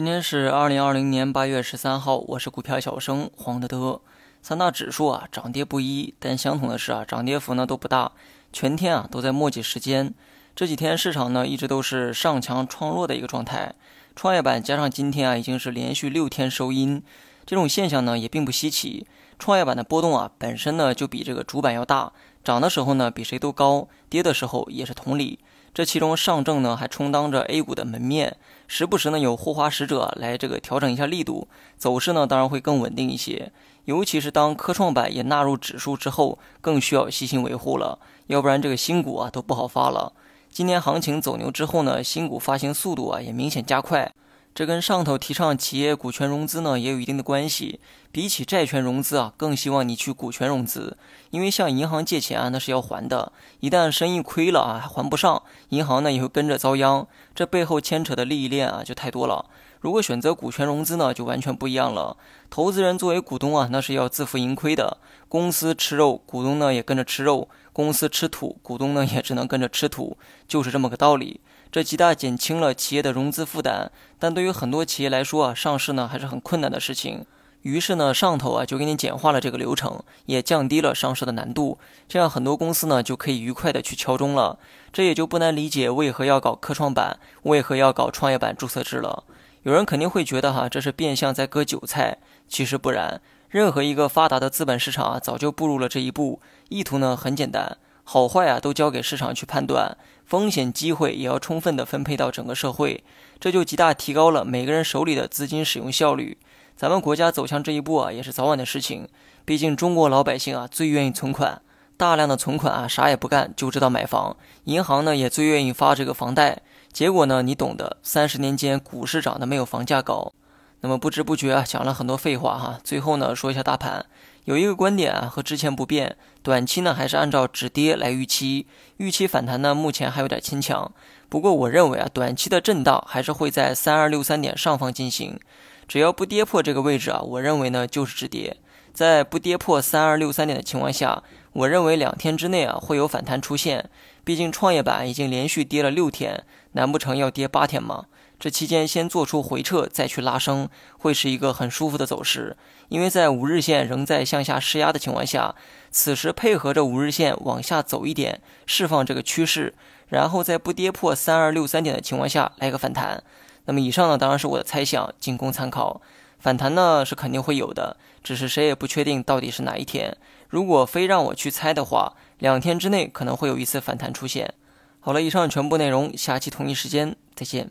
今天是二零二零年八月十三号，我是股票小生黄德德。三大指数啊涨跌不一，但相同的是啊涨跌幅呢都不大，全天啊都在墨迹时间。这几天市场呢一直都是上强创弱的一个状态，创业板加上今天啊已经是连续六天收阴，这种现象呢也并不稀奇。创业板的波动啊本身呢就比这个主板要大，涨的时候呢比谁都高，跌的时候也是同理。这其中上证呢还充当着 A 股的门面，时不时呢有护花使者来这个调整一下力度，走势呢当然会更稳定一些。尤其是当科创板也纳入指数之后，更需要细心维护了，要不然这个新股啊都不好发了。今年行情走牛之后呢，新股发行速度啊也明显加快。这跟上头提倡企业股权融资呢也有一定的关系。比起债权融资啊，更希望你去股权融资，因为向银行借钱啊，那是要还的。一旦生意亏了啊，还不上，银行呢也会跟着遭殃。这背后牵扯的利益链啊，就太多了。如果选择股权融资呢，就完全不一样了。投资人作为股东啊，那是要自负盈亏的。公司吃肉，股东呢也跟着吃肉；公司吃土，股东呢也只能跟着吃土，就是这么个道理。这极大减轻了企业的融资负担，但对于很多企业来说啊，上市呢还是很困难的事情。于是呢，上头啊就给你简化了这个流程，也降低了上市的难度，这样很多公司呢就可以愉快的去敲钟了。这也就不难理解为何要搞科创板，为何要搞创业板注册制了。有人肯定会觉得哈，这是变相在割韭菜，其实不然。任何一个发达的资本市场啊，早就步入了这一步，意图呢很简单。好坏啊，都交给市场去判断，风险机会也要充分的分配到整个社会，这就极大提高了每个人手里的资金使用效率。咱们国家走向这一步啊，也是早晚的事情。毕竟中国老百姓啊，最愿意存款，大量的存款啊，啥也不干就知道买房，银行呢也最愿意发这个房贷。结果呢，你懂的，三十年间股市涨得没有房价高。那么不知不觉啊，讲了很多废话哈。最后呢，说一下大盘。有一个观点啊，和之前不变，短期呢还是按照止跌来预期，预期反弹呢目前还有点牵强。不过我认为啊，短期的震荡还是会在三二六三点上方进行，只要不跌破这个位置啊，我认为呢就是止跌。在不跌破三二六三点的情况下，我认为两天之内啊会有反弹出现。毕竟创业板已经连续跌了六天，难不成要跌八天吗？这期间先做出回撤，再去拉升，会是一个很舒服的走势。因为在五日线仍在向下施压的情况下，此时配合着五日线往下走一点，释放这个趋势，然后在不跌破三二六三点的情况下来个反弹。那么以上呢，当然是我的猜想，仅供参考。反弹呢是肯定会有的，只是谁也不确定到底是哪一天。如果非让我去猜的话，两天之内可能会有一次反弹出现。好了，以上全部内容，下期同一时间再见。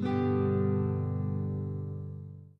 Mm-hmm.